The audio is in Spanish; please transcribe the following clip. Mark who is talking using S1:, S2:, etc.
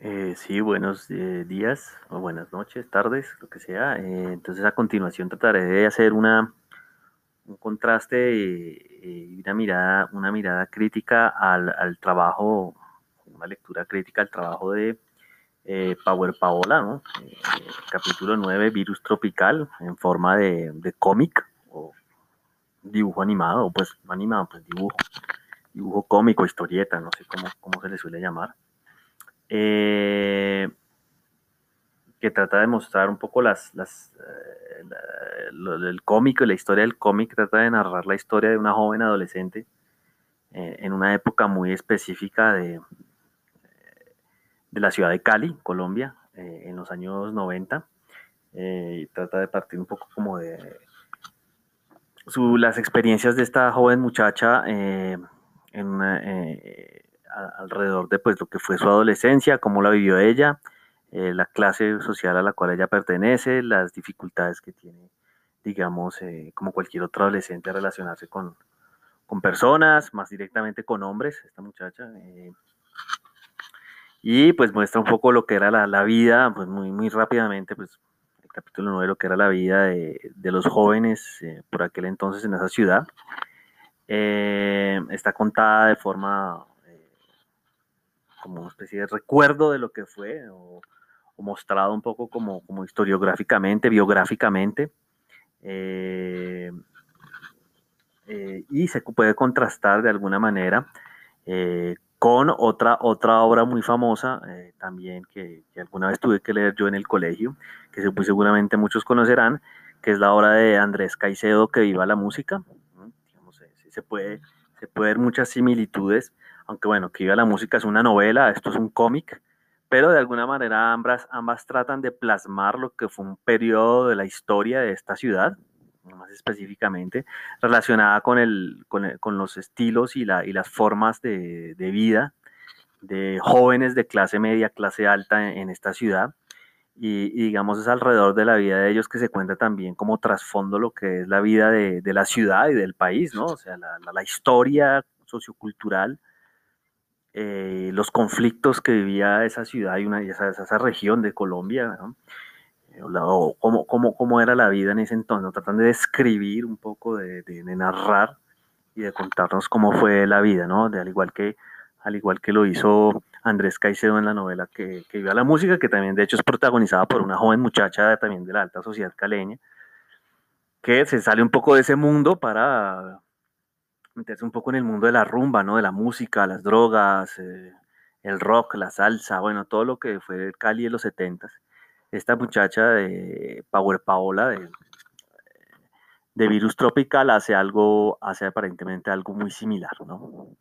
S1: Eh, sí, buenos eh, días o buenas noches, tardes, lo que sea. Eh, entonces a continuación trataré de hacer una, un contraste y una mirada, una mirada crítica al, al, trabajo, una lectura crítica al trabajo de Power Paola, ¿no? capítulo 9, Virus Tropical, en forma de, de cómic o dibujo animado, o pues animado, pues dibujo, dibujo cómico, historieta, no sé cómo, cómo se le suele llamar. Eh, que trata de mostrar un poco las, las eh, el cómic, la historia del cómic, trata de narrar la historia de una joven adolescente eh, en una época muy específica de, de la ciudad de Cali, Colombia, en los años 90. y trata de partir un poco como de su, las experiencias de esta joven muchacha en alrededor de pues, lo que fue su adolescencia, cómo la vivió ella, eh, la clase social a la cual ella pertenece, las dificultades que tiene, digamos, eh, como cualquier otro adolescente a relacionarse con, con, personas, más directamente con hombres, esta muchacha. Eh, y pues muestra un poco lo que era la, la, vida, pues muy, muy rápidamente, pues el capítulo 9, lo que era la vida de, de los jóvenes por aquel entonces en esa ciudad. está contada de forma como una especie de recuerdo de lo que fue, o, mostrado un poco como, como historiográficamente, biográficamente. Eh, eh, y se puede contrastar de alguna manera eh, con otra, otra obra muy famosa también que, alguna vez tuve que leer yo en el colegio, que seguramente muchos conocerán, que es la obra de Andrés Caicedo, Que viva la música. se, puede, se puede ver muchas similitudes aunque bueno, que iba la música es una novela, esto es un cómic, pero de alguna manera ambas, ambas tratan de plasmar lo que fue un periodo de la historia de esta ciudad, más específicamente, relacionada con, el, con, los estilos y, la, y las formas de, de, vida de jóvenes de clase media, clase alta en, esta ciudad. Y, digamos es alrededor de la vida de ellos que se cuenta también como trasfondo lo que es la vida de, de la ciudad y del país, ¿no? O sea, la, la, la historia sociocultural eh, los conflictos que vivía esa ciudad y una, esa, esa región de Colombia, eh, o cómo, cómo, cómo, era la vida en ese entonces, tratando de describir un poco, de, de, narrar y de contarnos cómo fue la vida, ¿no? De, al, igual que, al igual que lo hizo Andrés Caicedo en la novela que, que a la música, que también de hecho es protagonizada por una joven muchacha también de la alta sociedad caleña, que se sale un poco de ese mundo para meterse un poco en el mundo de la rumba, ¿no? De la música, las drogas, eh, el rock, la salsa, bueno, todo lo que fue Cali de los 70 Esta muchacha de Power Paola, de, de Virus Tropical, hace algo, hace aparentemente algo muy similar, ¿no?